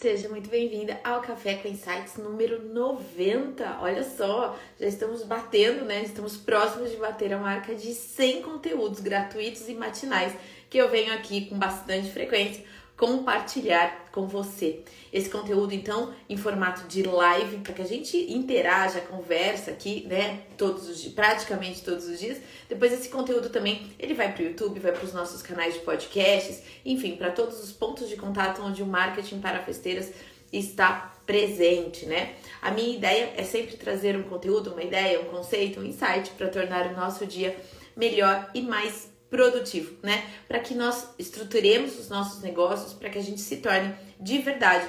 Seja muito bem-vinda ao Café com Insights número 90. Olha só, já estamos batendo, né? Estamos próximos de bater a marca de 100 conteúdos gratuitos e matinais que eu venho aqui com bastante frequência compartilhar com você. Esse conteúdo, então, em formato de live, para que a gente interaja, conversa aqui, né, todos os dias, praticamente todos os dias. Depois esse conteúdo também, ele vai para o YouTube, vai para os nossos canais de podcasts, enfim, para todos os pontos de contato onde o marketing para festeiras está presente, né? A minha ideia é sempre trazer um conteúdo, uma ideia, um conceito, um insight para tornar o nosso dia melhor e mais produtivo, né? Para que nós estruturemos os nossos negócios, para que a gente se torne de verdade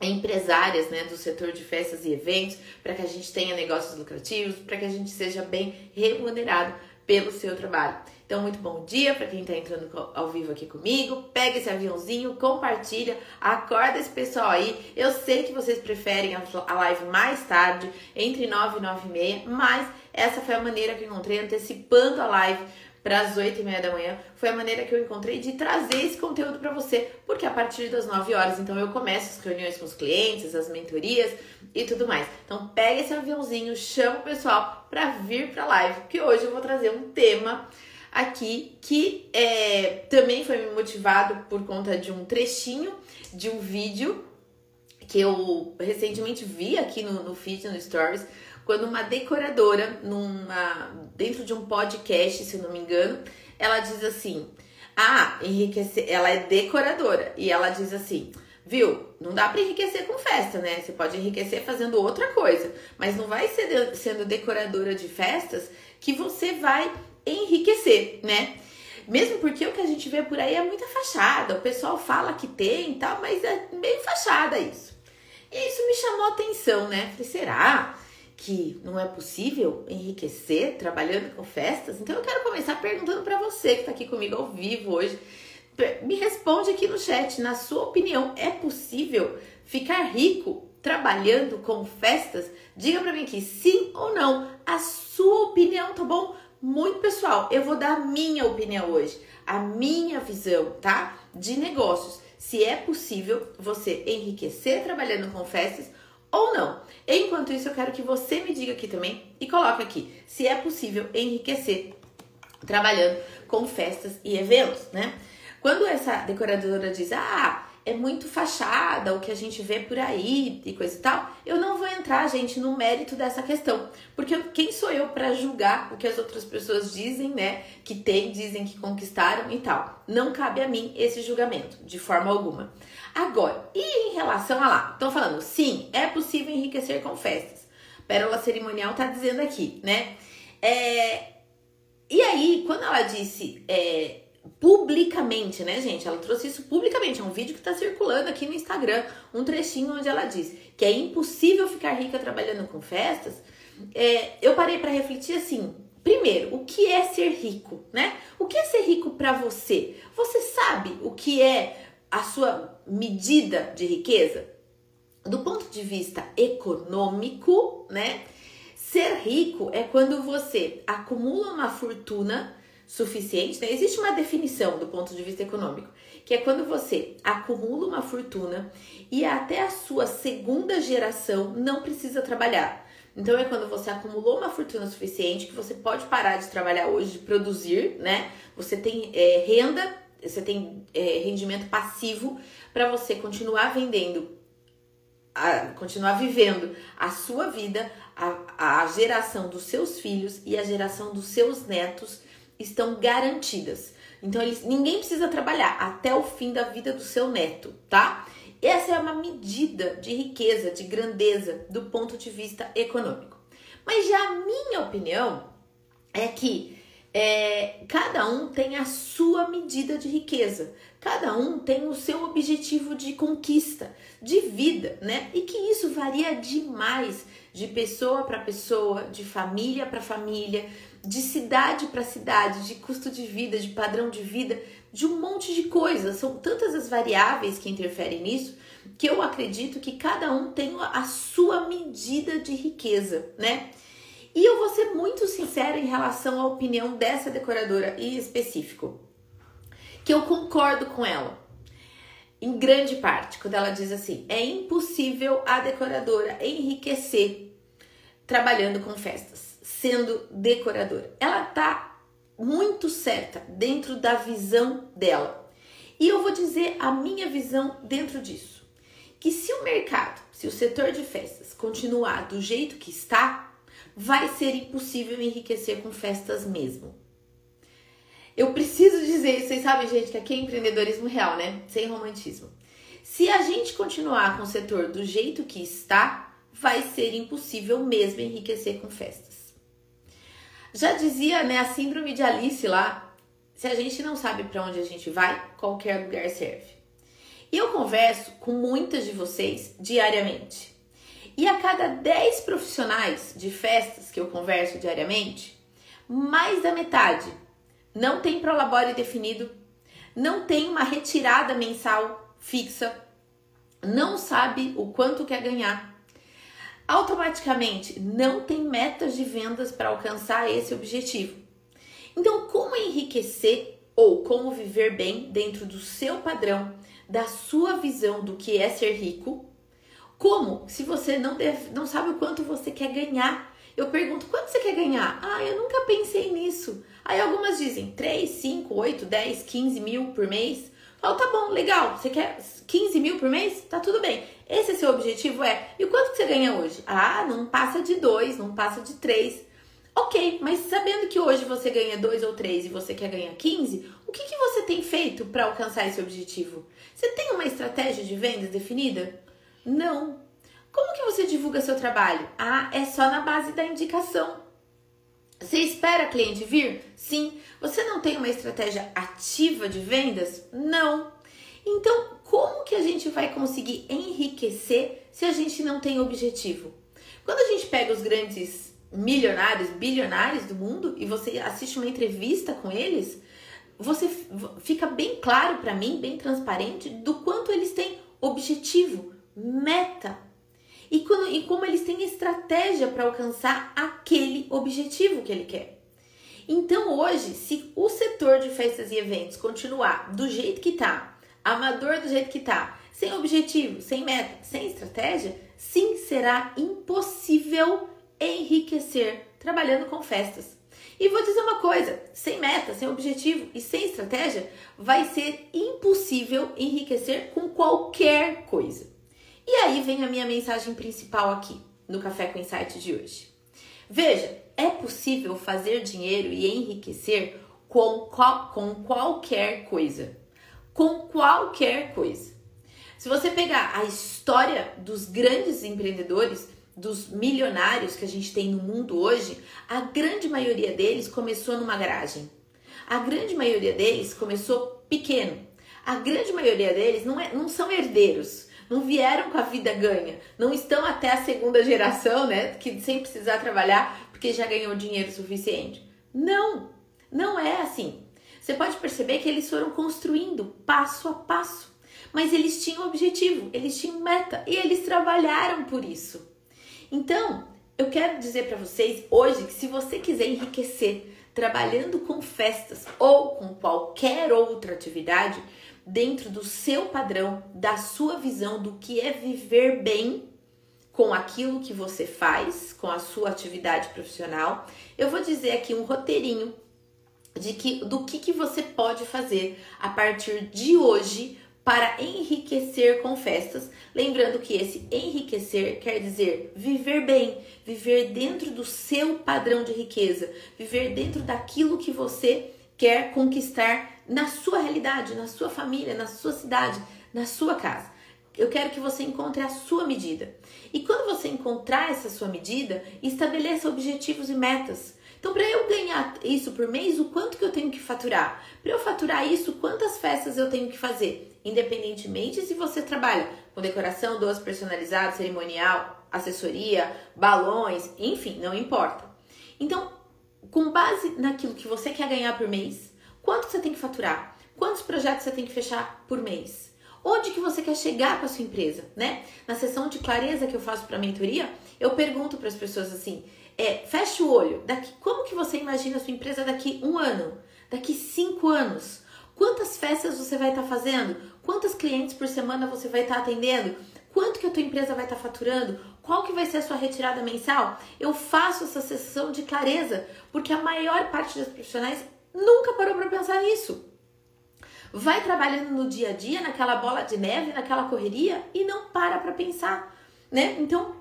empresárias, né, do setor de festas e eventos, para que a gente tenha negócios lucrativos, para que a gente seja bem remunerado pelo seu trabalho. Então, muito bom dia para quem está entrando ao vivo aqui comigo. Pega esse aviãozinho, compartilha, acorda esse pessoal aí. Eu sei que vocês preferem a live mais tarde, entre 9 e 9 e meia, mas essa foi a maneira que eu encontrei antecipando a live para as 8 e meia da manhã, foi a maneira que eu encontrei de trazer esse conteúdo para você, porque a partir das 9 horas, então eu começo as reuniões com os clientes, as mentorias e tudo mais. Então pega esse aviãozinho, chama o pessoal para vir para a live, que hoje eu vou trazer um tema aqui que é, também foi motivado por conta de um trechinho de um vídeo que eu recentemente vi aqui no, no feed, no Stories, quando uma decoradora, numa, dentro de um podcast, se não me engano, ela diz assim: Ah, enriquecer. Ela é decoradora. E ela diz assim: Viu? Não dá para enriquecer com festa, né? Você pode enriquecer fazendo outra coisa, mas não vai ser sendo decoradora de festas que você vai enriquecer, né? Mesmo porque o que a gente vê por aí é muita fachada. O pessoal fala que tem e tal, mas é bem fachada isso. E isso me chamou atenção, né? Falei, será? Que não é possível enriquecer trabalhando com festas? Então eu quero começar perguntando para você que está aqui comigo ao vivo hoje. Me responde aqui no chat, na sua opinião, é possível ficar rico trabalhando com festas? Diga para mim aqui sim ou não. A sua opinião, tá bom? Muito pessoal, eu vou dar a minha opinião hoje, a minha visão, tá? De negócios. Se é possível você enriquecer trabalhando com festas ou não. Enquanto isso, eu quero que você me diga aqui também e coloque aqui se é possível enriquecer trabalhando com festas e eventos, né? Quando essa decoradora diz, ah, é muito fachada, o que a gente vê por aí e coisa e tal, eu não vou entrar, gente, no mérito dessa questão. Porque quem sou eu para julgar o que as outras pessoas dizem, né? Que tem, dizem que conquistaram e tal. Não cabe a mim esse julgamento, de forma alguma. Agora, e em relação a lá? Estão falando, sim, é possível enriquecer com festas. Pérola Cerimonial tá dizendo aqui, né? É, e aí, quando ela disse é, publicamente, né, gente? Ela trouxe isso publicamente. É um vídeo que tá circulando aqui no Instagram, um trechinho onde ela diz que é impossível ficar rica trabalhando com festas. É, eu parei para refletir assim. Primeiro, o que é ser rico, né? O que é ser rico para você? Você sabe o que é a sua medida de riqueza? Do ponto de vista econômico, né? Ser rico é quando você acumula uma fortuna suficiente, né? Existe uma definição do ponto de vista econômico, que é quando você acumula uma fortuna e até a sua segunda geração não precisa trabalhar. Então é quando você acumulou uma fortuna suficiente que você pode parar de trabalhar hoje, de produzir, né? Você tem é, renda você tem é, rendimento passivo para você continuar vendendo, a, continuar vivendo a sua vida, a, a geração dos seus filhos e a geração dos seus netos estão garantidas. Então eles, ninguém precisa trabalhar até o fim da vida do seu neto, tá? Essa é uma medida de riqueza, de grandeza do ponto de vista econômico. Mas já a minha opinião é que é, cada um tem a sua medida de riqueza, cada um tem o seu objetivo de conquista, de vida, né? E que isso varia demais de pessoa para pessoa, de família para família, de cidade para cidade, de custo de vida, de padrão de vida, de um monte de coisas. São tantas as variáveis que interferem nisso que eu acredito que cada um tem a sua medida de riqueza, né? E eu vou ser muito sincera em relação à opinião dessa decoradora em específico, que eu concordo com ela. em grande parte, quando ela diz assim: é impossível a decoradora enriquecer trabalhando com festas, sendo decoradora. Ela tá muito certa dentro da visão dela. E eu vou dizer a minha visão dentro disso. Que se o mercado, se o setor de festas continuar do jeito que está, vai ser impossível enriquecer com festas mesmo. Eu preciso dizer, vocês sabem, gente, que aqui é empreendedorismo real, né? Sem romantismo. Se a gente continuar com o setor do jeito que está, vai ser impossível mesmo enriquecer com festas. Já dizia, né, a síndrome de Alice lá, se a gente não sabe para onde a gente vai, qualquer lugar serve. E eu converso com muitas de vocês diariamente. E a cada 10 profissionais de festas que eu converso diariamente, mais da metade não tem prolabore definido, não tem uma retirada mensal fixa, não sabe o quanto quer ganhar. Automaticamente não tem metas de vendas para alcançar esse objetivo. Então, como enriquecer ou como viver bem dentro do seu padrão, da sua visão do que é ser rico? Como? Se você não, deve, não sabe o quanto você quer ganhar. Eu pergunto, quanto você quer ganhar? Ah, eu nunca pensei nisso. Aí algumas dizem 3, 5, 8, 10, 15 mil por mês. Falo, tá bom, legal. Você quer 15 mil por mês? Tá tudo bem. Esse é seu objetivo? É. E quanto que você ganha hoje? Ah, não passa de 2, não passa de 3. Ok, mas sabendo que hoje você ganha 2 ou 3 e você quer ganhar 15, o que, que você tem feito para alcançar esse objetivo? Você tem uma estratégia de vendas definida? Não. Como que você divulga seu trabalho? Ah, é só na base da indicação. Você espera cliente vir? Sim. Você não tem uma estratégia ativa de vendas? Não. Então, como que a gente vai conseguir enriquecer se a gente não tem objetivo? Quando a gente pega os grandes milionários, bilionários do mundo e você assiste uma entrevista com eles, você fica bem claro para mim, bem transparente do quanto eles têm objetivo, meta, e, quando, e como eles têm estratégia para alcançar aquele objetivo que ele quer. Então, hoje, se o setor de festas e eventos continuar do jeito que está, amador do jeito que está, sem objetivo, sem meta, sem estratégia, sim, será impossível enriquecer trabalhando com festas. E vou dizer uma coisa: sem meta, sem objetivo e sem estratégia, vai ser impossível enriquecer com qualquer coisa. E aí vem a minha mensagem principal aqui no Café com Insight de hoje. Veja, é possível fazer dinheiro e enriquecer com, qual, com qualquer coisa. Com qualquer coisa. Se você pegar a história dos grandes empreendedores, dos milionários que a gente tem no mundo hoje, a grande maioria deles começou numa garagem. A grande maioria deles começou pequeno. A grande maioria deles não, é, não são herdeiros não vieram com a vida ganha, não estão até a segunda geração, né, que sem precisar trabalhar porque já ganhou dinheiro suficiente. Não, não é assim. Você pode perceber que eles foram construindo passo a passo, mas eles tinham objetivo, eles tinham meta e eles trabalharam por isso. Então, eu quero dizer para vocês hoje que se você quiser enriquecer trabalhando com festas ou com qualquer outra atividade, dentro do seu padrão, da sua visão do que é viver bem com aquilo que você faz, com a sua atividade profissional. Eu vou dizer aqui um roteirinho de que do que, que você pode fazer a partir de hoje para enriquecer com festas. Lembrando que esse enriquecer quer dizer viver bem, viver dentro do seu padrão de riqueza, viver dentro daquilo que você quer conquistar na sua realidade, na sua família, na sua cidade, na sua casa. Eu quero que você encontre a sua medida. E quando você encontrar essa sua medida, estabeleça objetivos e metas. Então, para eu ganhar isso por mês, o quanto que eu tenho que faturar? Para eu faturar isso, quantas festas eu tenho que fazer? Independentemente se você trabalha com decoração, doce personalizado, cerimonial, assessoria, balões, enfim, não importa. Então, com base naquilo que você quer ganhar por mês, quanto você tem que faturar? Quantos projetos você tem que fechar por mês? Onde que você quer chegar com a sua empresa, né? Na sessão de clareza que eu faço para mentoria, eu pergunto para as pessoas assim: é, fecha o olho, daqui, como que você imagina a sua empresa daqui um ano, daqui cinco anos? Quantas festas você vai estar tá fazendo? quantos clientes por semana você vai estar tá atendendo, quanto que a tua empresa vai estar tá faturando, qual que vai ser a sua retirada mensal. Eu faço essa sessão de clareza, porque a maior parte dos profissionais nunca parou para pensar nisso. Vai trabalhando no dia a dia, naquela bola de neve, naquela correria e não para para pensar, né? Então,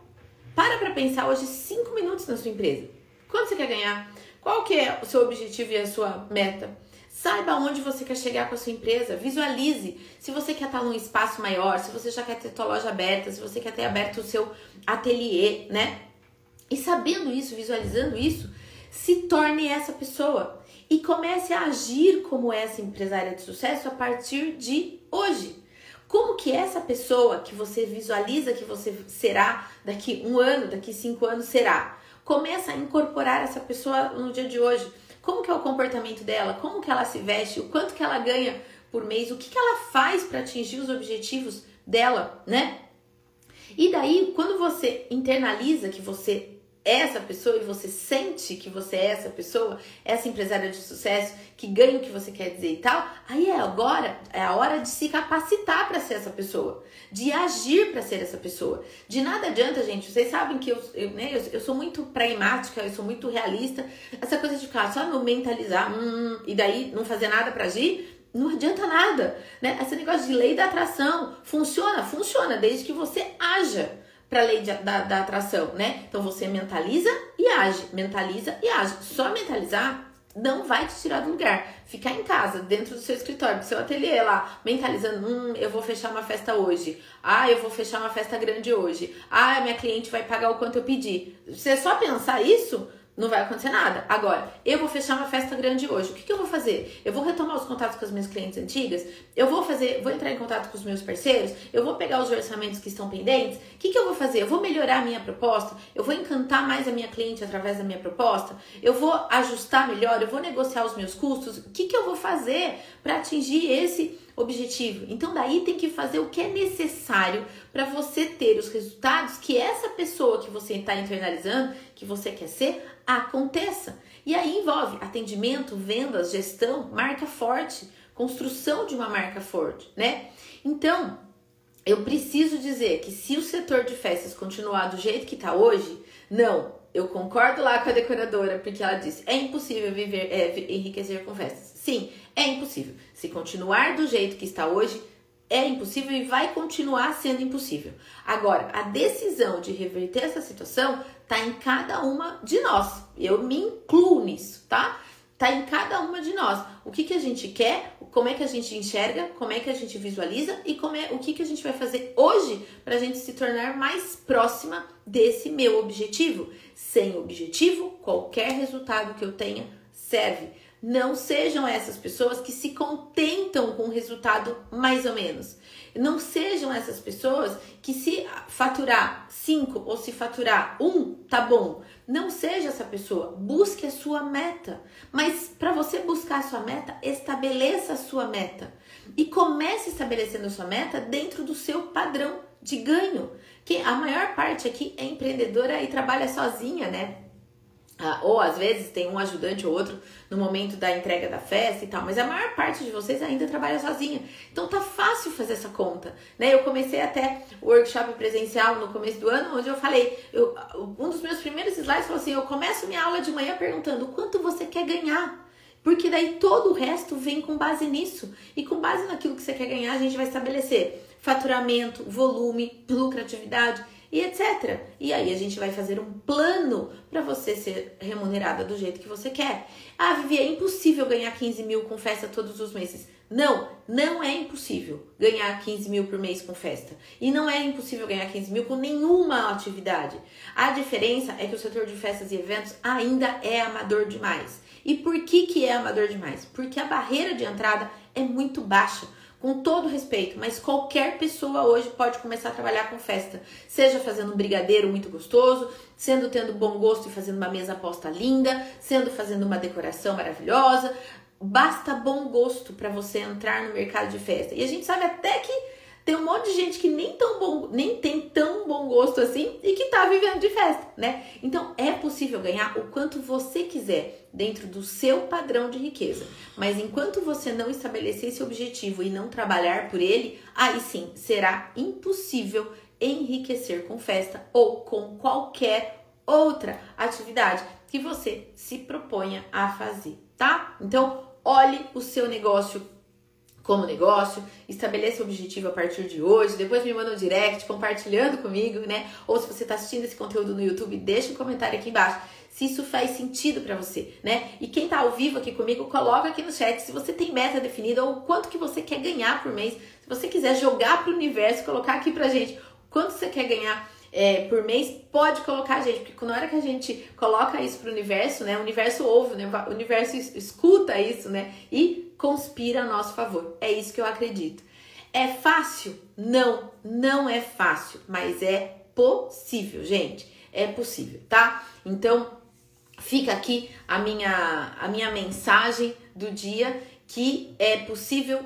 para para pensar hoje cinco minutos na sua empresa. Quanto você quer ganhar? Qual que é o seu objetivo e a sua meta? Saiba onde você quer chegar com a sua empresa, visualize. Se você quer estar num espaço maior, se você já quer ter sua loja aberta, se você quer ter aberto o seu ateliê, né? E sabendo isso, visualizando isso, se torne essa pessoa e comece a agir como essa empresária de sucesso a partir de hoje. Como que essa pessoa que você visualiza que você será daqui um ano, daqui cinco anos será? Começa a incorporar essa pessoa no dia de hoje como que é o comportamento dela, como que ela se veste, o quanto que ela ganha por mês, o que, que ela faz para atingir os objetivos dela, né? E daí, quando você internaliza que você essa pessoa e você sente que você é essa pessoa, essa empresária de sucesso que ganha o que você quer dizer e tal, aí é agora, é a hora de se capacitar para ser essa pessoa, de agir para ser essa pessoa. De nada adianta, gente, vocês sabem que eu, eu, né, eu, eu sou muito pragmática, eu sou muito realista, essa coisa de ficar só no mentalizar hum, e daí não fazer nada para agir, não adianta nada, né? Esse negócio de lei da atração funciona, funciona desde que você haja para a lei de, da, da atração, né? Então você mentaliza e age, mentaliza e age. Só mentalizar não vai te tirar do lugar. Ficar em casa, dentro do seu escritório, do seu ateliê lá, mentalizando, hum, eu vou fechar uma festa hoje. Ah, eu vou fechar uma festa grande hoje. Ah, minha cliente vai pagar o quanto eu pedi. Você só pensar isso, não vai acontecer nada. Agora, eu vou fechar uma festa grande hoje. O que, que, eu vou fazer? Eu vou retomar os contatos com as minhas clientes antigas? Eu vou fazer, vou entrar em contato com os meus parceiros? Eu vou pegar os orçamentos que estão pendentes? O que, que eu vou fazer? Eu vou melhorar a minha proposta? Eu vou encantar mais a minha cliente através da minha proposta? Eu vou ajustar melhor? Eu vou negociar os meus custos? O que, que eu vou fazer para atingir esse objetivo. Então daí tem que fazer o que é necessário para você ter os resultados que essa pessoa que você está internalizando, que você quer ser, aconteça. E aí envolve atendimento, vendas, gestão, marca forte, construção de uma marca forte, né? Então, eu preciso dizer que se o setor de festas continuar do jeito que está hoje, não, eu concordo lá com a decoradora, porque ela disse: é impossível viver, é, enriquecer com festas. Sim, é impossível. Se continuar do jeito que está hoje, é impossível e vai continuar sendo impossível. Agora, a decisão de reverter essa situação está em cada uma de nós. Eu me incluo nisso, tá? Tá em cada uma de nós. O que, que a gente quer, como é que a gente enxerga, como é que a gente visualiza e como é, o que, que a gente vai fazer hoje para a gente se tornar mais próxima desse meu objetivo. Sem objetivo, qualquer resultado que eu tenha serve. Não sejam essas pessoas que se contentam com o resultado mais ou menos. Não sejam essas pessoas que se faturar 5 ou se faturar 1, um, tá bom. Não seja essa pessoa. Busque a sua meta. Mas para você buscar a sua meta, estabeleça a sua meta. E comece estabelecendo a sua meta dentro do seu padrão de ganho. Que a maior parte aqui é empreendedora e trabalha sozinha, né? Ah, ou às vezes tem um ajudante ou outro no momento da entrega da festa e tal, mas a maior parte de vocês ainda trabalha sozinha. Então tá fácil fazer essa conta, né? Eu comecei até o workshop presencial no começo do ano, onde eu falei, eu, um dos meus primeiros slides falou assim: eu começo minha aula de manhã perguntando quanto você quer ganhar. Porque daí todo o resto vem com base nisso. E com base naquilo que você quer ganhar, a gente vai estabelecer faturamento, volume, lucratividade e etc. E aí a gente vai fazer um plano para você ser remunerada do jeito que você quer. Ah, Vivi, é impossível ganhar 15 mil com festa todos os meses. Não, não é impossível ganhar 15 mil por mês com festa. E não é impossível ganhar 15 mil com nenhuma atividade. A diferença é que o setor de festas e eventos ainda é amador demais. E por que, que é amador demais? Porque a barreira de entrada é muito baixa com todo respeito, mas qualquer pessoa hoje pode começar a trabalhar com festa, seja fazendo um brigadeiro muito gostoso, sendo tendo bom gosto e fazendo uma mesa posta linda, sendo fazendo uma decoração maravilhosa. Basta bom gosto para você entrar no mercado de festa. E a gente sabe até que tem um monte de gente que nem, tão bom, nem tem tão bom posto assim e que tá vivendo de festa, né? Então é possível ganhar o quanto você quiser dentro do seu padrão de riqueza. Mas enquanto você não estabelecer esse objetivo e não trabalhar por ele, aí sim será impossível enriquecer com festa ou com qualquer outra atividade que você se proponha a fazer, tá? Então, olhe o seu negócio como negócio, estabeleça o objetivo a partir de hoje, depois me manda um direct compartilhando comigo, né? Ou se você está assistindo esse conteúdo no YouTube, deixa um comentário aqui embaixo se isso faz sentido para você, né? E quem tá ao vivo aqui comigo, coloca aqui no chat se você tem meta definida ou quanto que você quer ganhar por mês. Se você quiser jogar pro universo, colocar aqui pra gente quanto você quer ganhar é, por mês, pode colocar, gente, porque na hora que a gente coloca isso pro universo, né? O universo ouve, né? O universo escuta isso, né? E conspira a nosso favor. É isso que eu acredito. É fácil? Não, não é fácil, mas é possível, gente. É possível, tá? Então, fica aqui a minha, a minha mensagem do dia que é possível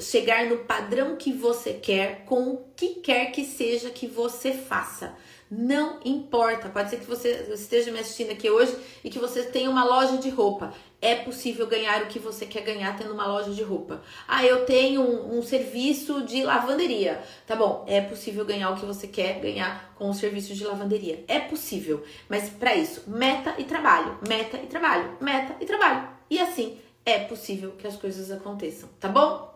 chegar no padrão que você quer com o que quer que seja que você faça. Não importa, pode ser que você esteja me assistindo aqui hoje e que você tenha uma loja de roupa. É possível ganhar o que você quer ganhar tendo uma loja de roupa. Ah, eu tenho um, um serviço de lavanderia. Tá bom, é possível ganhar o que você quer ganhar com o serviço de lavanderia. É possível, mas para isso, meta e trabalho, meta e trabalho, meta e trabalho. E assim é possível que as coisas aconteçam, tá bom?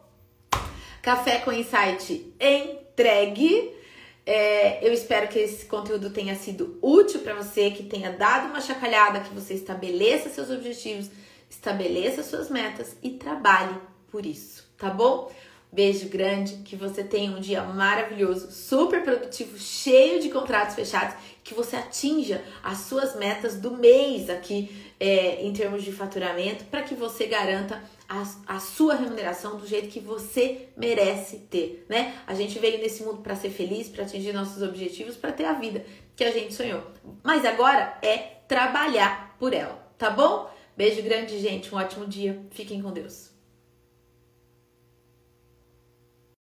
Café com Insight entregue. É, eu espero que esse conteúdo tenha sido útil para você, que tenha dado uma chacalhada, que você estabeleça seus objetivos, estabeleça suas metas e trabalhe por isso, tá bom? Beijo grande, que você tenha um dia maravilhoso, super produtivo, cheio de contratos fechados, que você atinja as suas metas do mês aqui é, em termos de faturamento, para que você garanta a, a, sua remuneração do jeito que você merece ter, né? A gente veio nesse mundo para ser feliz, para atingir nossos objetivos, para ter a vida que a gente sonhou. Mas agora é trabalhar por ela, tá bom? Beijo grande, gente. Um ótimo dia. Fiquem com Deus.